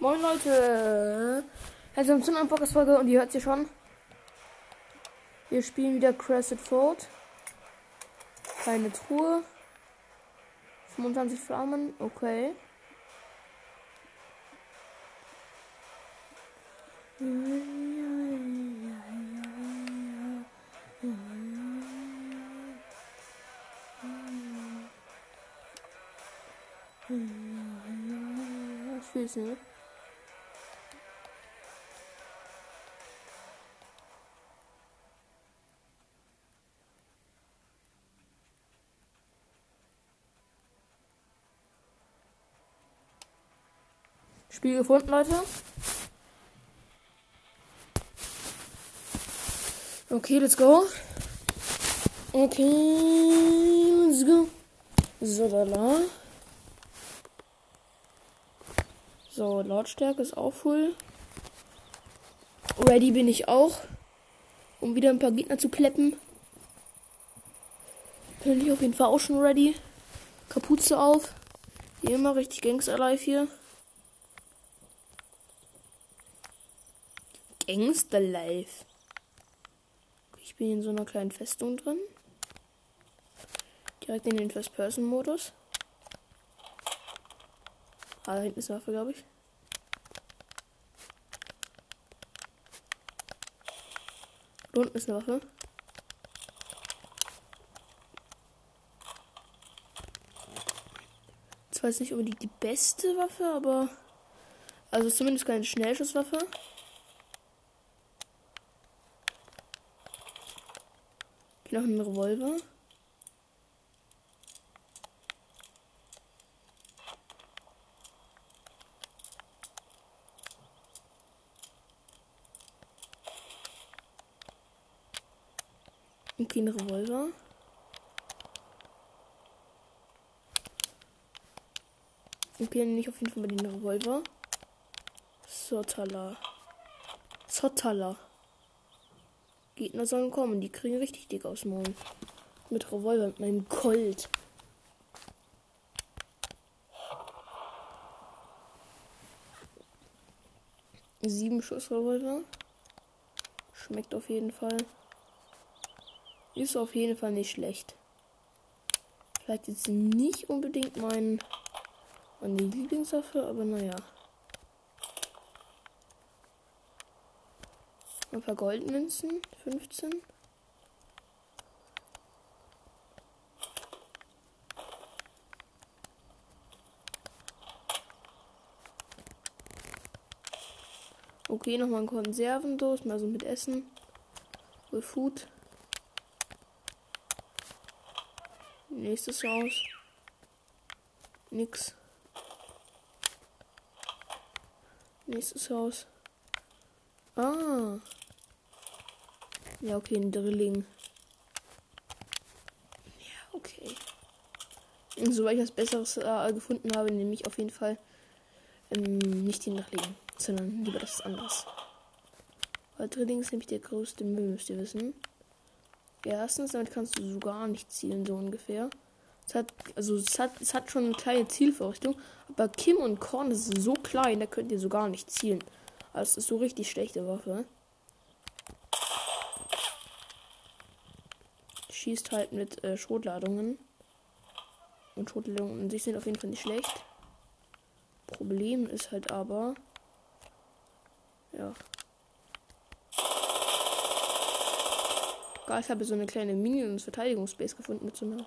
Moin Leute! Herzlich willkommen zu einer Podcast-Folge und ihr hört sie schon. Wir spielen wieder Crescent Fort. Keine Truhe. 25 Flammen, okay. Ich will es nicht. Spiel gefunden, Leute. Okay, let's go. Okay, let's go. So, da, da. So, Lautstärke ist auch full. Ready bin ich auch. Um wieder ein paar Gegner zu kleppen. Bin ich auf jeden Fall auch schon ready. Kapuze auf. Wie immer richtig Gangster Live hier. Gangster Life. Ich bin in so einer kleinen Festung drin. Direkt in den First-Person-Modus. Ah, da hinten ist eine Waffe, glaube ich. Da unten ist eine Waffe. Zwar ist nicht unbedingt die beste Waffe, aber. Also zumindest keine Schnellschusswaffe. Noch ein Revolver. Okay, ein Revolver. Okay, ich auf jeden Fall mal den Revolver. Sotala. Sotala. Gegner sollen kommen. Die kriegen richtig dick aus Maul. Mit Revolver, mit meinem Colt. Sieben Schuss Revolver. Schmeckt auf jeden Fall. Ist auf jeden Fall nicht schlecht. Vielleicht jetzt nicht unbedingt mein meine Lieblingswaffe, aber naja. Ein paar Goldmünzen. 15. Okay, nochmal ein Konservendos, mal so mit Essen. With Food. Nächstes Haus. Nix. Nächstes Haus. Ah. Ja, okay, ein Drilling. Ja, okay. Und soweit ich was Besseres äh, gefunden habe, nehme ich auf jeden Fall ähm, nicht den Drilling, sondern lieber das anderes. Weil Drilling ist nämlich der größte Müll, müsst ihr wissen. Erstens, damit kannst du so gar nicht zielen, so ungefähr. Es hat, also es hat, es hat schon eine kleine Zielvorrichtung, aber Kim und Korn ist so klein, da könnt ihr so gar nicht zielen. Also es ist so richtig schlechte Waffe. schießt halt mit äh, Schrotladungen. Und Schrotladungen an sich sind auf jeden Fall nicht schlecht. Problem ist halt aber. Ja. Geil, ich habe so eine kleine Minions-Verteidigungsbase gefunden mit so einer.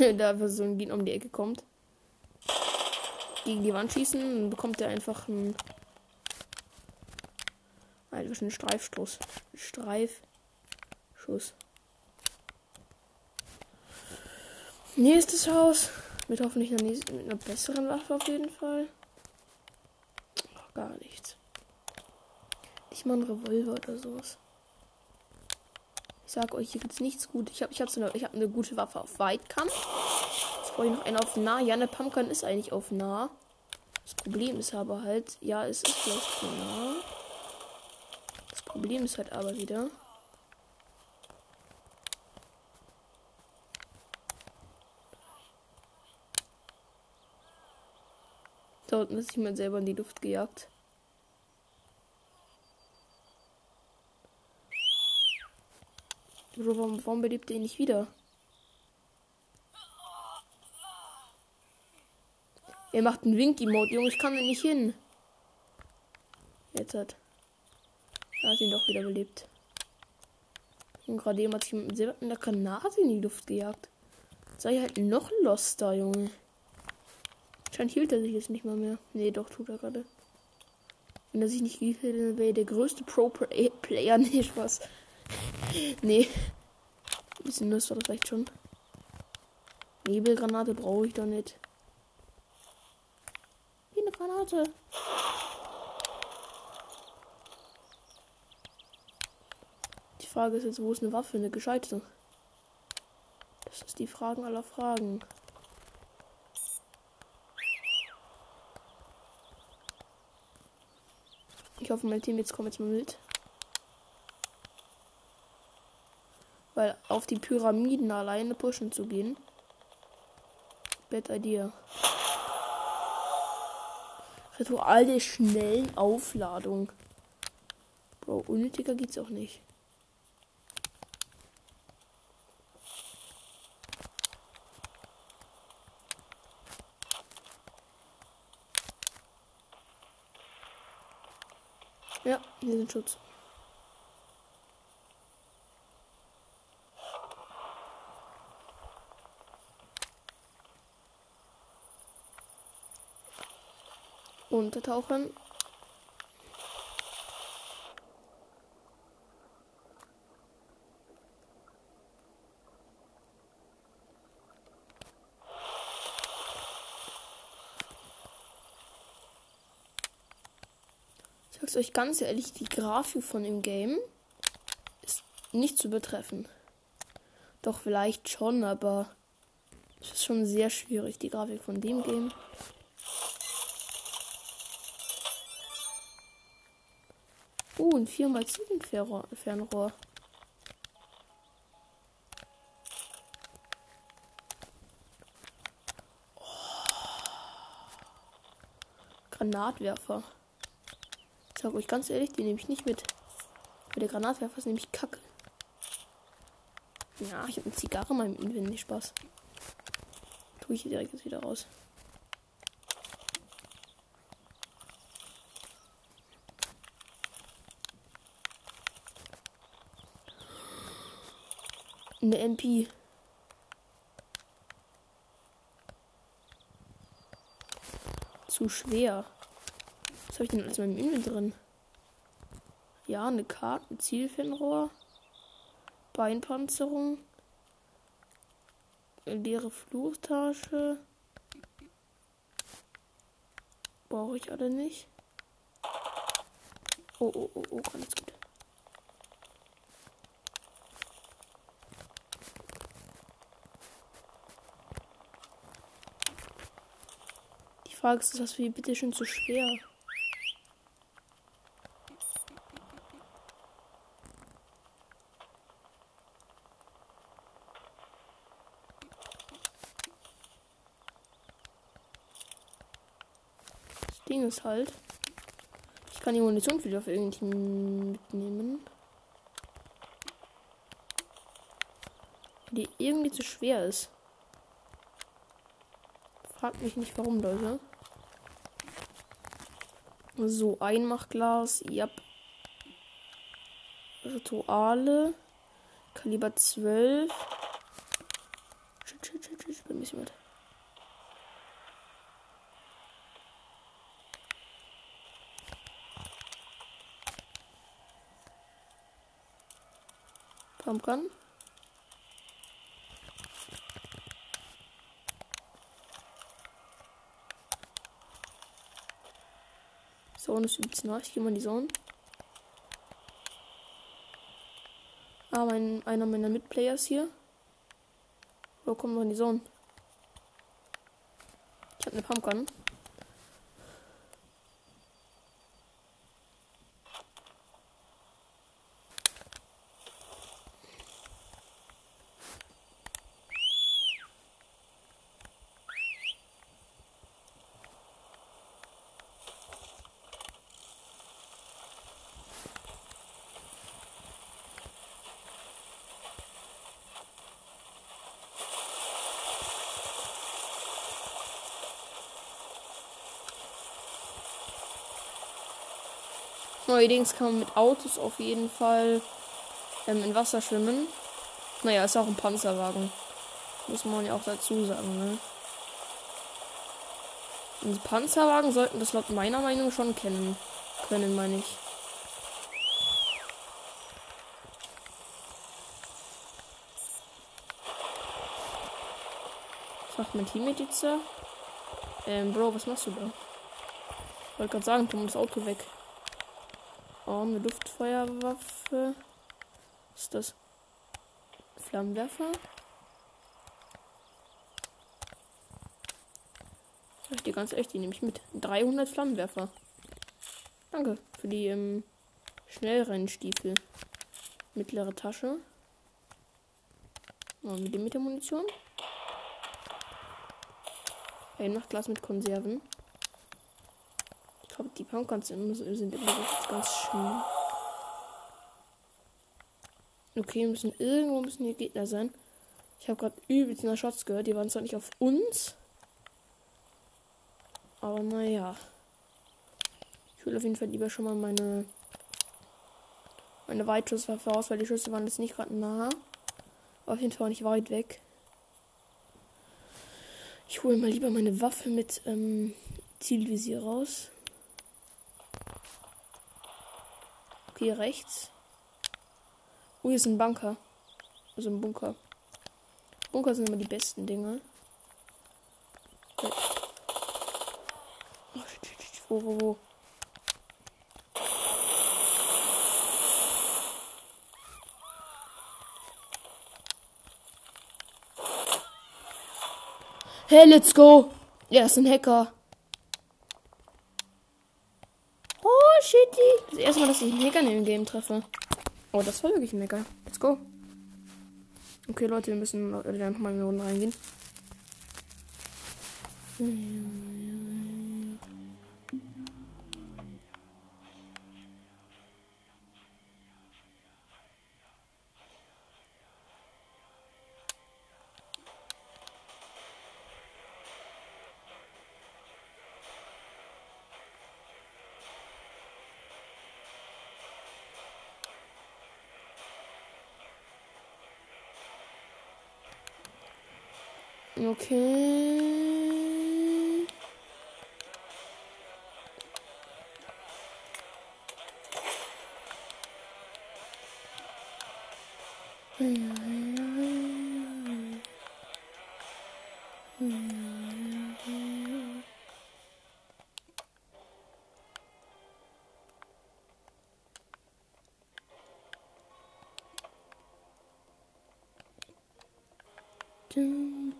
Da so ein Gen um die Ecke kommt gegen die Wand schießen, dann bekommt er einfach einen, einfach einen Streifstoß. Streifschuss. Nächstes Haus. Mit hoffentlich einer, nächsten, mit einer besseren Waffe auf jeden Fall. Ach, gar nichts. Nicht mal ein Revolver oder sowas. Ich sag euch, hier gibt's nichts gut. Ich habe ich hab so eine, ich hab eine gute Waffe auf Weitkampf. Jetzt brauche ich noch eine auf nah. Ja, eine Pumpkin ist eigentlich auf nah. Das Problem ist aber halt, ja, es ist vielleicht zu nah. Das Problem ist halt aber wieder. Da unten ist jemand selber in die Luft gejagt. Bro, warum, warum belebt er ihn nicht wieder? Er macht einen Wink-Emote, Junge, ich kann da nicht hin. Jetzt hat. Er hat ihn doch wieder belebt. Und gerade eben hat sich mit einer Granate in die Luft gejagt. Sei halt noch loster, Junge. Scheint hielt er sich jetzt nicht mal mehr. Nee, doch, tut er gerade. Wenn er sich nicht hielt, dann wäre er der größte Pro-Player. Nee, Spaß. Nee. Ein bisschen Nuss war das vielleicht schon. Nebelgranate brauche ich doch nicht. Wie eine Granate. Die Frage ist jetzt, wo ist eine Waffe, eine gescheite? Das ist die Fragen aller Fragen. Ich hoffe, mein Team jetzt kommt jetzt mal mit. Weil auf die Pyramiden alleine pushen zu gehen. Bad Idea. Ritual der schnellen Aufladung. Bro, unnötiger geht's auch nicht. Ja, hier sind Schutz. Untertauchen. Ich sag's euch ganz ehrlich, die Grafik von dem Game ist nicht zu übertreffen. Doch vielleicht schon, aber es ist schon sehr schwierig, die Grafik von dem Game. Oh, ein 4x7 Fernrohr. Oh. Granatwerfer. Ich sag euch ganz ehrlich, die nehme ich nicht mit. Weil der Granatwerfer ist nämlich kacke. Ja, ich habe eine Zigarre in meinem Inventar. Spaß. Tue ich hier direkt jetzt wieder raus. Eine MP. Zu schwer. Was habe ich denn alles in meinem Inventar drin? Ja, eine Karte, ein Zielfernrohr, Beinpanzerung, leere Fluchtasche. Brauche ich alle nicht. Oh, oh, oh, oh, ganz gut. Frage ist, das die bitte schon zu schwer? Das Ding ist halt, ich kann die Munition wieder für irgendjemanden mitnehmen. Die irgendwie zu schwer ist. Fragt mich nicht warum, Leute. So, Einmachglas, ja. Rituale. Kaliber 12. Shit, shit, shit, shit, bin bisschen weit. Pumpgun. Zone ist übelst nah. Ich gehe mal in die Zone. Ah, mein, einer meiner Mitplayers hier. Wo kommen wir in die Zone? Ich habe eine Pumpgun. Neuerdings kann man mit Autos auf jeden Fall ähm, in Wasser schwimmen. Naja, ist auch ein Panzerwagen. Muss man ja auch dazu sagen, ne? Und Panzerwagen sollten das laut meiner Meinung schon kennen können, meine ich. Was macht mein Teammate jetzt? Ähm, Bro, was machst du da? Ich wollte gerade sagen, tu das Auto weg. Oh, eine Luftfeuerwaffe. Was ist das? Flammenwerfer? Sag ich dir ganz echt, die nehme ich mit. 300 Flammenwerfer. Danke für die ähm, Schnellrennstiefel. Mittlere Tasche. Oh, mit der Munition. Ein Nachtglas mit Konserven. Die Pumpguns sind, sind immer ganz schön. Okay, müssen irgendwo müssen hier Gegner sein. Ich habe gerade übelst nach Shots gehört. Die waren zwar nicht auf uns. Aber naja. Ich will auf jeden Fall lieber schon mal meine meine Weitschusswaffe aus, weil die Schüsse waren jetzt nicht gerade nah. Aber auf jeden Fall nicht weit weg. Ich hole mal lieber meine Waffe mit ähm, Zielvisier raus. Okay, rechts. Oh, hier ist ein Bunker. Also ein Bunker. Bunker sind immer die besten Dinge. Oh, wo, wo, wo? Hey, let's go! Er ist ein Hacker. Oh, shitty. Das erste Mal, dass ich Hacker in dem Game treffe. Oh, das war wirklich ein Hacker. Let's go. Okay, Leute, wir müssen äh, nochmal in die Runde reingehen. Okay.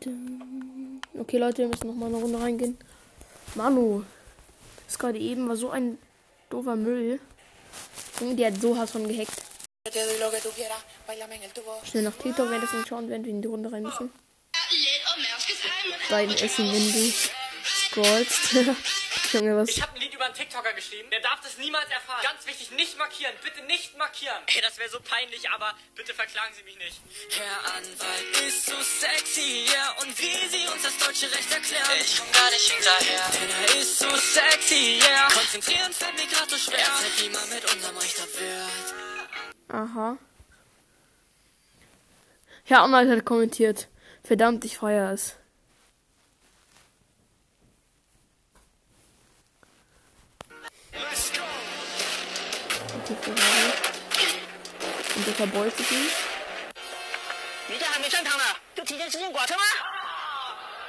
Okay, Leute, wir müssen noch mal eine Runde reingehen. Manu, das gerade eben war so ein doofer Müll. Die hat so hart von gehackt. Schnell nach TikTok, wenn das nicht schauen, während wir in die Runde rein müssen. Beiden Essen, wenn du scrollst. Junge, was? Ich hab über einen TikToker geschrieben. Der darf das niemals erfahren. Ganz wichtig, nicht markieren. Bitte nicht markieren. Ey, das wäre so peinlich, aber bitte verklagen Sie mich nicht. Herr Anwalt ist so sexy, ja. Und wie Sie uns das deutsche Recht erklären. Ich komm gar nicht hinterher. Denn er ist so sexy, ja. Yeah. Konzentrieren fällt mir gerade so schwer. Seit wie man mit unserem Recht wird. Aha. Herr Anwalt hat kommentiert. Verdammt, ich feiere es. Und der verbeutet ihn. Die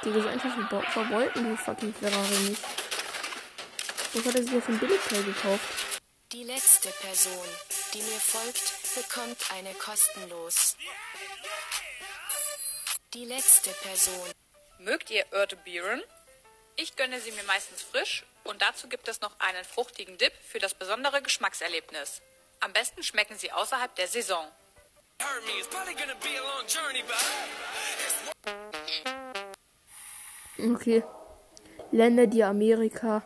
ist einfach verbeuten, die fucking Ferrari nicht. Was hat er sich auf ein Billigteil gekauft? Die letzte Person, die mir folgt, bekommt eine kostenlos. Die letzte Person. Mögt ihr Erdbeeren? Ich gönne sie mir meistens frisch und dazu gibt es noch einen fruchtigen Dip für das besondere Geschmackserlebnis. Am besten schmecken sie außerhalb der Saison. Okay. Länder, die Amerika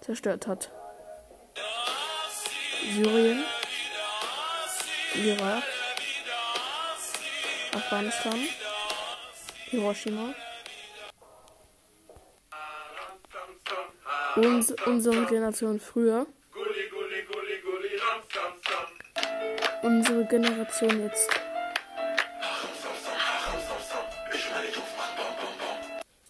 zerstört hat. Syrien, Irak, Afghanistan, Hiroshima. Uns, unsere Generation früher. Unsere Generation jetzt.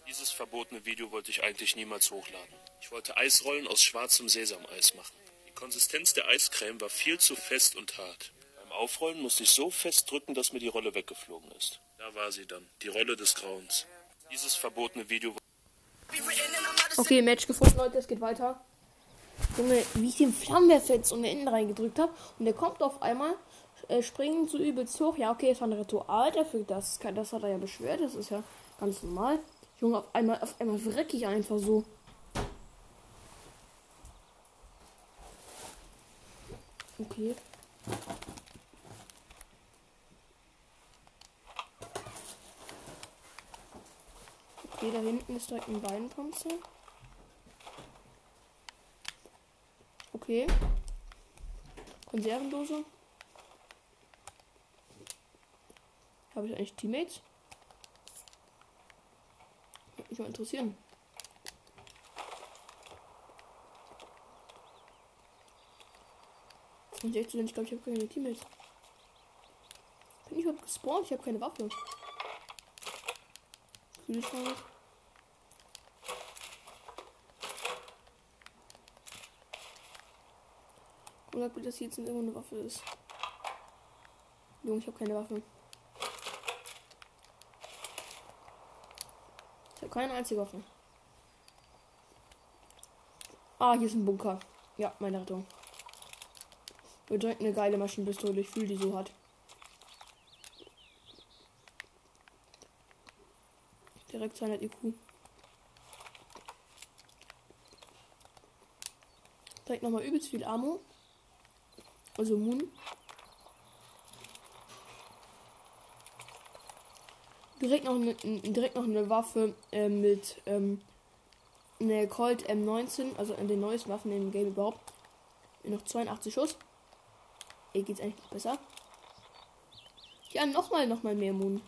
Dieses verbotene Video wollte ich eigentlich niemals hochladen. Ich wollte Eisrollen aus schwarzem Sesameis machen. Die Konsistenz der Eiscreme war viel zu fest und hart. Beim Aufrollen musste ich so fest drücken, dass mir die Rolle weggeflogen ist. Da war sie dann, die Rolle des Grauens. Dieses verbotene Video. Okay, Match gefunden, Leute, es geht weiter. Junge, wie ich den Flammenwerfer jetzt den Innen reingedrückt habe und der kommt auf einmal, äh, springt so übelst hoch. Ja, okay, es war ein Ritual dafür, das, das hat er ja beschwert, das ist ja ganz normal. Junge, auf einmal, auf einmal wreck ich einfach so. Okay. Okay, da hinten ist direkt ein Beinpanzer. Okay. Konservendose. Habe ich eigentlich Teammates? Würde mich mal interessieren. Und echt ich glaube, ich habe keine Teammates. Bin ich überhaupt gespawnt? Ich habe keine Waffe. Kühlschrank. Oder bitte, dass hier jetzt irgendwo eine Waffe ist. Junge, ich habe keine Waffe. Ich habe keine einzige Waffe. Ah, hier ist ein Bunker. Ja, meine Rettung. Wird direkt eine geile Maschinenpistole. Ich fühle die so hart. Direkt 200 IQ. Direkt nochmal übelst viel Ammo. Also Moon. Direkt noch eine, direkt noch eine Waffe äh, mit ähm, eine Colt M19, also in den neuesten Waffen im Game überhaupt. Noch 82 Schuss. Ey, geht's eigentlich besser? Ja, nochmal, nochmal mehr Moon.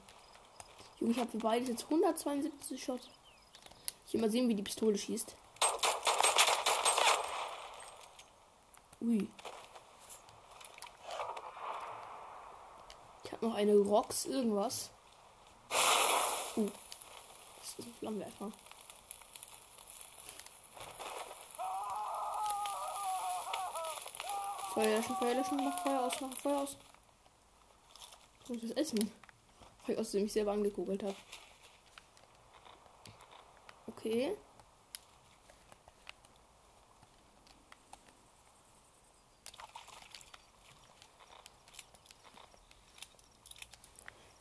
Junge, ich habe für beides jetzt 172 Schuss. Ich will mal sehen, wie die Pistole schießt. Ui. Noch eine Rocks irgendwas. Uh. Das ist ein Flammenwerfer. Feuer löschen, Feuer löschen, mach Feuer aus, mach Feuer aus. Ich muss das essen. Ich aus dem ich selber angekugelt habe. Okay.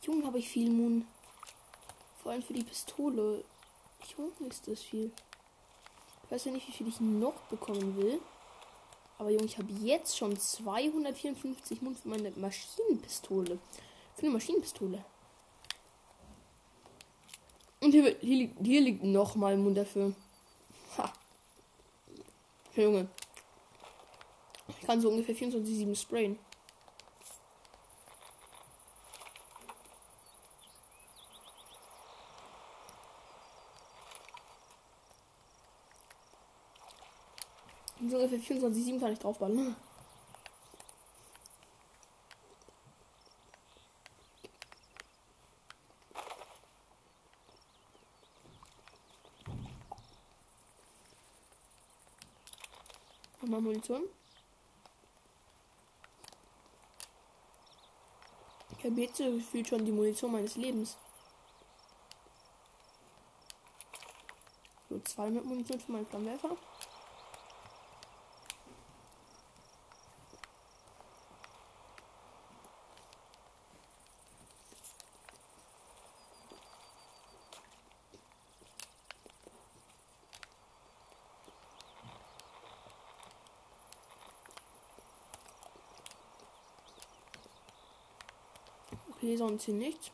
Junge, habe ich viel Moon. Vor allem für die Pistole. Junge, ist das viel. Ich weiß ja nicht, wie viel ich noch bekommen will. Aber Junge, ich habe jetzt schon 254 Mund für meine Maschinenpistole. Für eine Maschinenpistole. Und hier, hier, liegt, hier liegt nochmal Mund dafür. Ha. Junge. Ich kann so ungefähr 24-7 sprayen. So ungefähr 24-7 kann ich draufballern. Nochmal Munition. Ich habe jetzt gefühlt schon die Munition meines Lebens. So, 200 Munition für meinen Flammenwerfer. Okay, sonst hier nichts.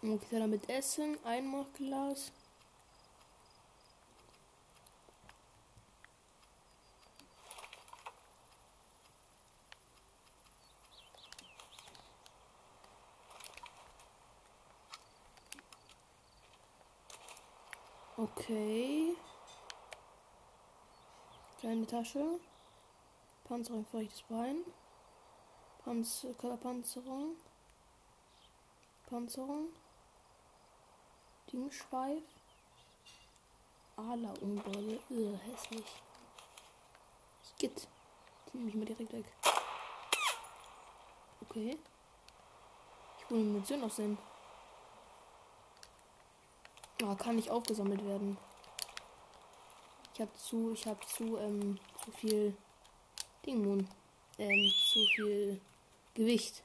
Okay, damit essen, Einmachglas. Okay. Kleine Tasche. Panzerung für rechtes Bein. Panzer Körperpanzerung. Panzerung. Dingschweif. Ala. Irr, hässlich. Skit. Die nehme ich mal direkt weg. Okay. Ich hole Munition aus dem. Ah, kann nicht aufgesammelt werden. Ich habe zu, ich habe zu, ähm, zu viel Ding, ähm, zu viel Gewicht.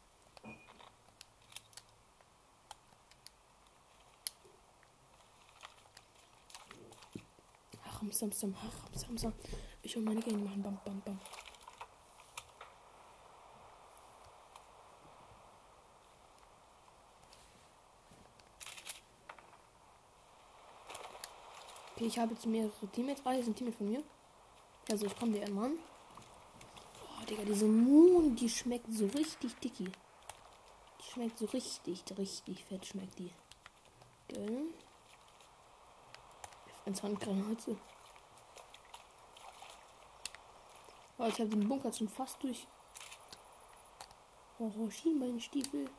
Ach, Samstag, ach, Samstag. Ich will meine Game machen. Bam, bam, bam. Okay, ich habe jetzt mehrere Teammates. Ah, hier sind Teammates von mir. Also ich komme dir einmal an. Oh, Digga, diese Moon, die schmeckt so richtig dicky. Die schmeckt so richtig, richtig fett schmeckt die. Gell? Ins Handgranate. Oh, ich habe den Bunker schon fast durch. Oh, Schienbeinstiefel.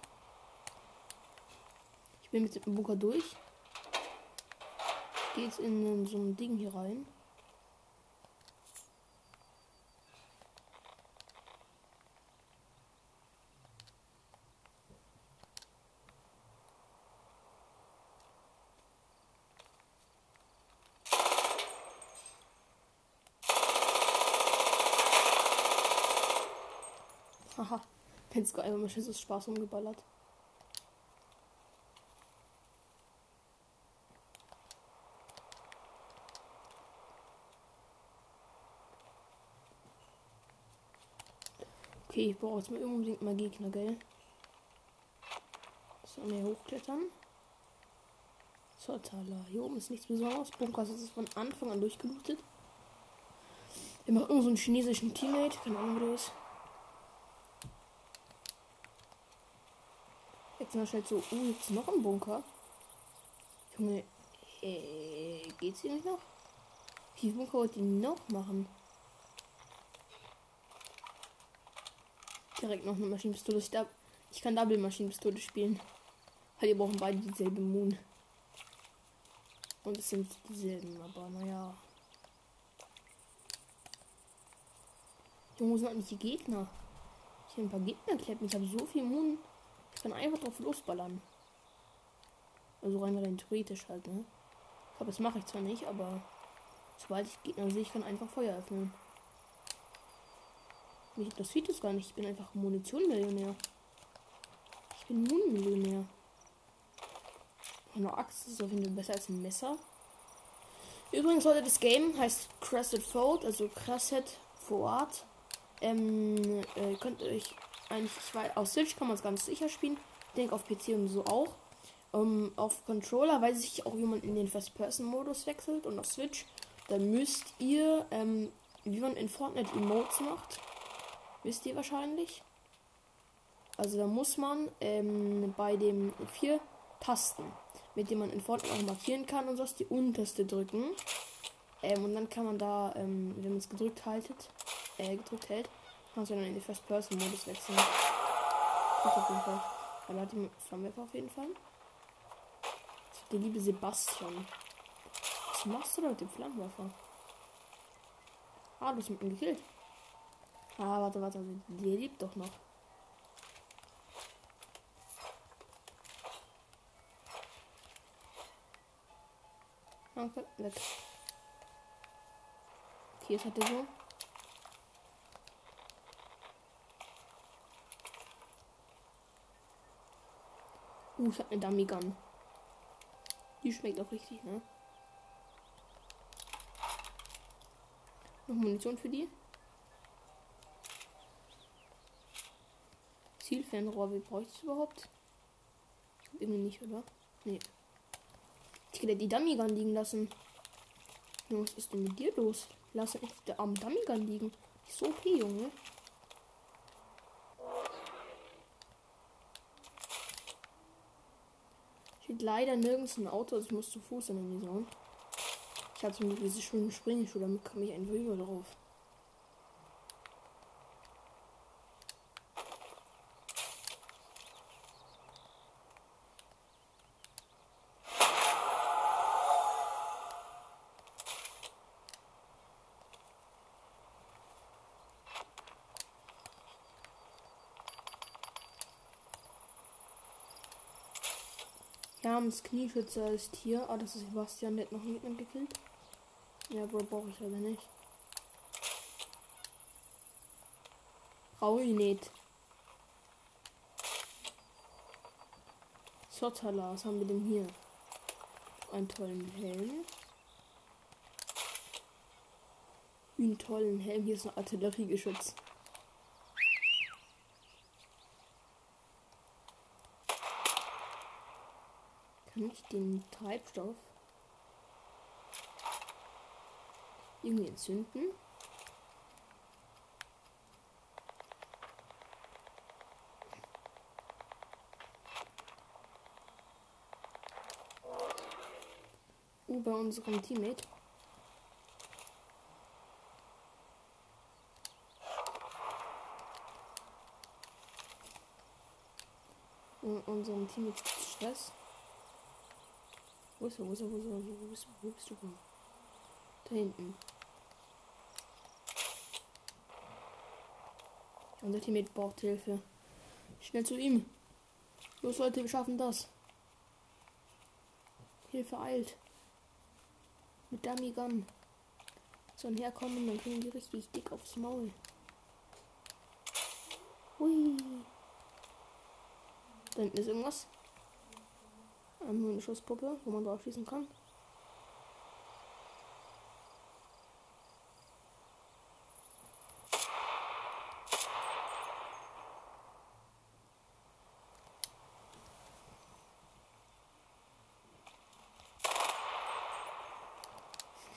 Ich bin mit dem Bunker durch geht's in so ein Ding hier rein. Haha, go, einfach mal Spaß umgeballert. Okay, ich brauche jetzt mal unbedingt mal Gegner, gell? So, mehr hochklettern. So, Tala. Hier oben ist nichts Besonderes. Bunker ist von Anfang an durchgelootet. Wir machen irgendeinen so chinesischen Teammate. Keine Ahnung, wo der ist. Jetzt mal schnell so. Oh, jetzt noch ein Bunker. Junge, äh, geht's hier nicht noch? Wie Bunker wollt ihr noch machen? Direkt noch eine Maschinenpistole. Ich, ich kann Double Maschinenpistole spielen. Weil die brauchen beide dieselbe Moon. Und es sind dieselben, aber naja. Junge, sind eigentlich die Gegner? Ich habe ein paar Gegner kleppen. Ich habe so viel Moon. Ich kann einfach drauf losballern. Also rein rein theoretisch halt, ne? Ich glaube, das mache ich zwar nicht, aber sobald ich Gegner sehe, ich kann einfach Feuer öffnen. Mich interessiert es gar nicht. Ich bin einfach Munition-Millionär. Ich bin Moon-Millionär. Eine Axt ist auf jeden Fall besser als ein Messer. Übrigens heute das Game heißt Crescent Forward, also Crescent Forward. Ähm, äh, könnt ihr euch eigentlich, ich auf Switch kann man es ganz sicher spielen. Ich denke auf PC und so auch. Ähm, auf Controller weiß ich auch, wie man in den First-Person-Modus wechselt und auf Switch. Dann müsst ihr, ähm, wie man in Fortnite Emotes macht, Wisst ihr wahrscheinlich. Also da muss man ähm, bei den vier Tasten, mit denen man in Fortnite auch markieren kann und so, die unterste drücken. Ähm, und dann kann man da, ähm, wenn man es gedrückt haltet, äh, gedrückt hält, kann man dann in den First-Person-Modus wechseln. Das auf jeden Fall. Aber hat die Flammenwerfer auf jeden Fall. Der liebe Sebastian. Was machst du da mit dem Flammenwerfer? Ah, du hast mit ihm gekillt. Ah, warte, warte. Der lebt doch noch. Danke, weg. Okay, jetzt hat er so. Uh, ich hab eine Dummy Gun. Die schmeckt auch richtig, ne? Noch Munition für die? Zielfernrohr, wie brauche ich überhaupt? Irgendwie nicht, oder? Nee. Ich hätte die Dummy Gun liegen lassen. Was ist denn mit dir los? Lass echt der arme Dummy Gun liegen. Ich so okay, Junge. Steht leider nirgends ein Auto, also ich muss zu Fuß in der Mission. Ich zum Glück diese schönen Springschuhe, damit komme ich einfach über drauf. Herms Knieschützer ist hier. Ah, das ist Sebastian, der hat noch Gegner gekillt. Ja, Bro, brauche ich aber nicht. Rauinet. Sotala, was haben wir denn hier? Einen tollen Helm. Einen tollen Helm. Hier ist ein Artilleriegeschütz. Ich den Treibstoff irgendwie entzünden? Bei unserem Teammate. In unserem Teammate Stress. Wo ist er? Wo ist er? Wo ist er? Wo bist du? Wo bist du? Da hinten. Unser Teammate braucht Hilfe. Schnell zu ihm. Los Leute, wir schaffen das. Hilfe eilt. Mit Dummy Gun. Sollen herkommen, dann kriegen die richtig dick aufs Maul. Hui. Da hinten ist irgendwas. Ähm, eine Schusspuppe, wo man drauf schießen kann.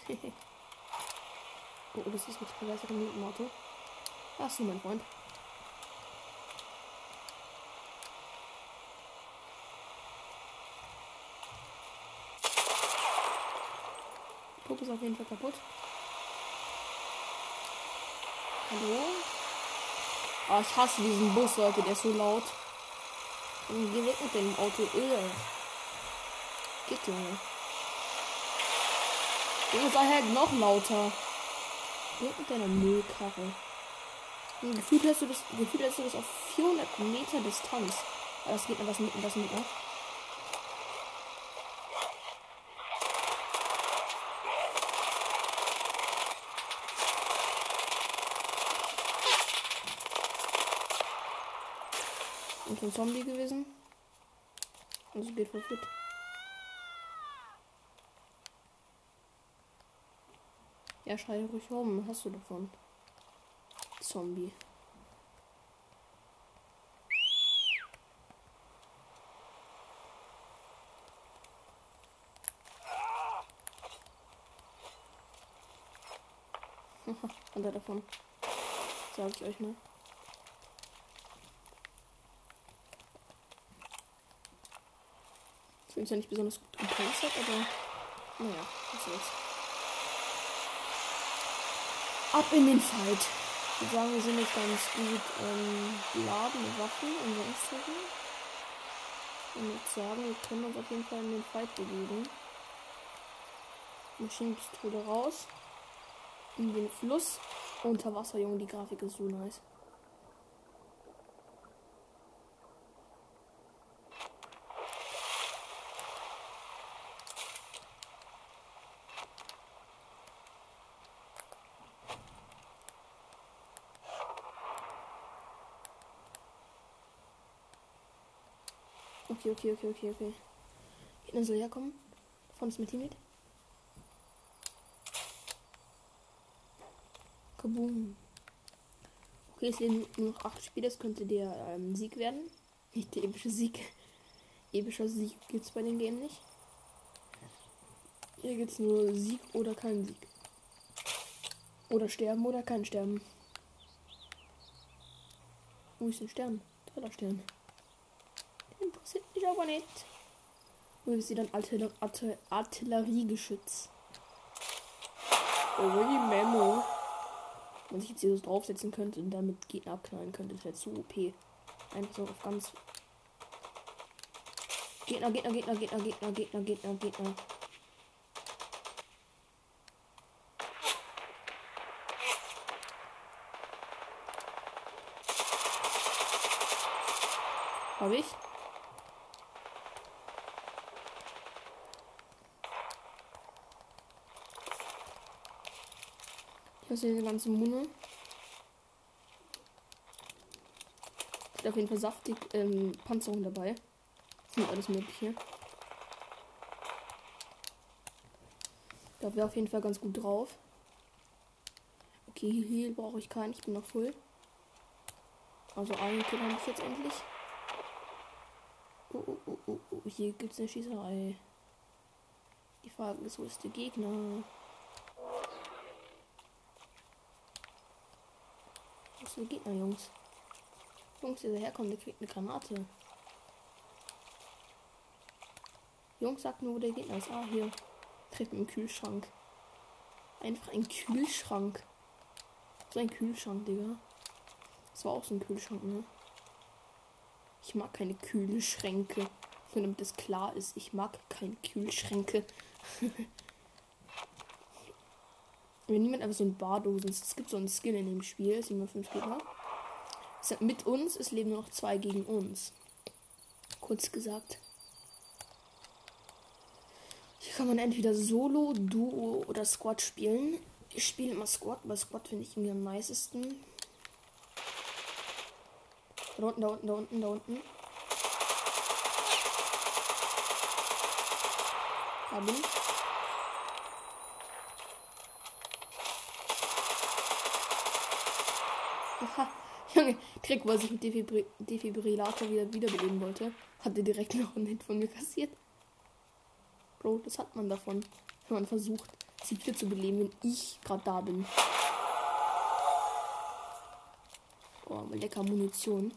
oh, das ist jetzt Beweisung mit dem Auto. Ach so, mein Freund. Ist auf jeden Fall kaputt. Hallo? Oh, ich hasse diesen Bus, Leute, der ist so laut. Und geh weg mit dem Auto. Ugh. Geht, Junge. Junge, sei halt noch lauter. Geh mit deiner Müllkarre. Und gefühlt hast du das, gefühlt hast du das auf 400 Meter Distanz. Ah, das geht noch, das mit, das mit, ne? Und ein Zombie gewesen. Also geht voll fit. Ja, schrei ruhig rum. Hast du davon? Zombie. Er davon. Sag ich euch, ne? Bin zwar nicht besonders gut gepanzert, aber naja, was soll's. Ab in den Fight. Ich würde sagen, wir sind jetzt ganz gut ähm, beladene Waffen und sonstigen. Und ich sagen, wir können uns auf jeden Fall in den Fight bewegen. Maschinenpistole raus. In den Fluss. Unter Wasser, Junge, die Grafik ist so nice. Okay, okay, okay, okay, okay. Gegner soll herkommen. Von ist mit Teammate. Kaboom. Okay, es leben nur noch 8 Spiele. Das könnte der ähm, Sieg werden. Nicht der epische Sieg. Epischer Sieg gibt es bei dem Game nicht. Hier gibt es nur Sieg oder kein Sieg. Oder sterben oder kein Sterben. Wo ist der Stern? Toller Stern. Mich aber nicht. Wo ist sie dann Artiller Artiller Artilleriegeschütz? Already Memo. Wenn ich jetzt hier so draufsetzen könnte und damit Gegner abknallen könnte, das wäre zu OP. Einfach so auf ganz. Gegner, Gegner, Gegner, Gegner, Gegner, Gegner, Gegner, Gegner. Hab ich? Habe diese ganze Mune. Ist auf jeden Fall saftig ähm, Panzerung dabei. Sind alles mögliche. Da wäre auf jeden Fall ganz gut drauf. Okay, Heal brauche ich keinen. Ich bin noch voll. Also einen Kill habe ich jetzt endlich. Oh, oh, oh, oh, oh. Hier gibt es eine Schießerei. Die Frage ist, wo ist der Gegner? Ist der Gegner, Jungs? Jungs, dieser herkommt, der kriegt eine Granate. Jungs, sagt nur, wo der Gegner ist. Ah, hier. Trifft im Kühlschrank. Einfach ein Kühlschrank. So ein Kühlschrank, Digga. Das war auch so ein Kühlschrank, ne? Ich mag keine Kühlschränke. Nur damit es klar ist, ich mag keine Kühlschränke. Wenn niemand einfach so ein Bardosen Es gibt so einen Skill in dem Spiel, 705 Gegner. Mit uns, es leben nur noch zwei gegen uns. Kurz gesagt. Hier kann man entweder Solo, Duo oder Squad spielen. Ich spiele immer Squad, weil Squad finde ich irgendwie am nicesten. Da unten, da unten, da unten, da unten. Da bin ich. Aha. Trick, was ich mit Defibri Defibrillator wieder wiederbeleben wollte, hatte direkt noch einen Hit von mir kassiert. Bro, das hat man davon, wenn man versucht, sie wieder zu beleben, wenn ich gerade da bin. Oh, lecker Munition.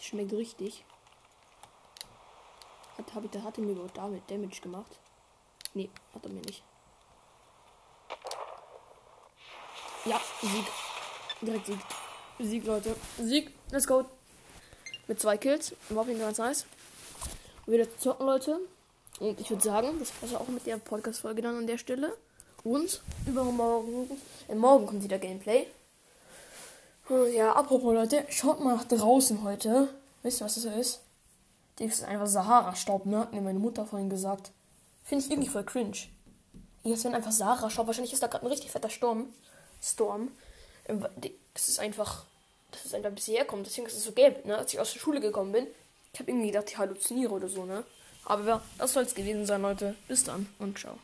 Die schmeckt richtig. Hat, hab ich, da hat er mir überhaupt damit Damage gemacht? Nee, hat er mir nicht. Ja, Sieg. Direkt Sieg. Sieg, Leute. Sieg. Let's go. Mit zwei Kills. War auf Fall ganz nice. Wieder zocken, Leute. Und ich würde sagen, das war's auch mit der Podcast-Folge dann an der Stelle. Und übermorgen, äh, morgen kommt wieder Gameplay. Ja, apropos Leute, schaut mal nach draußen heute. Wisst ihr, was das ist? Das ist einfach Sahara-Staub, ne? Hat mir meine Mutter vorhin gesagt. Finde ich irgendwie voll cringe. Jetzt wenn einfach Sahara-Staub. Wahrscheinlich ist da gerade ein richtig fetter Sturm. Storm. Ähm, das ist einfach. Das ist einfach ein bisschen herkommt. Deswegen ist es so gelb, ne? Als ich aus der Schule gekommen bin. Ich habe irgendwie gedacht, ich halluziniere oder so, ne? Aber das soll es gewesen sein, Leute. Bis dann und ciao.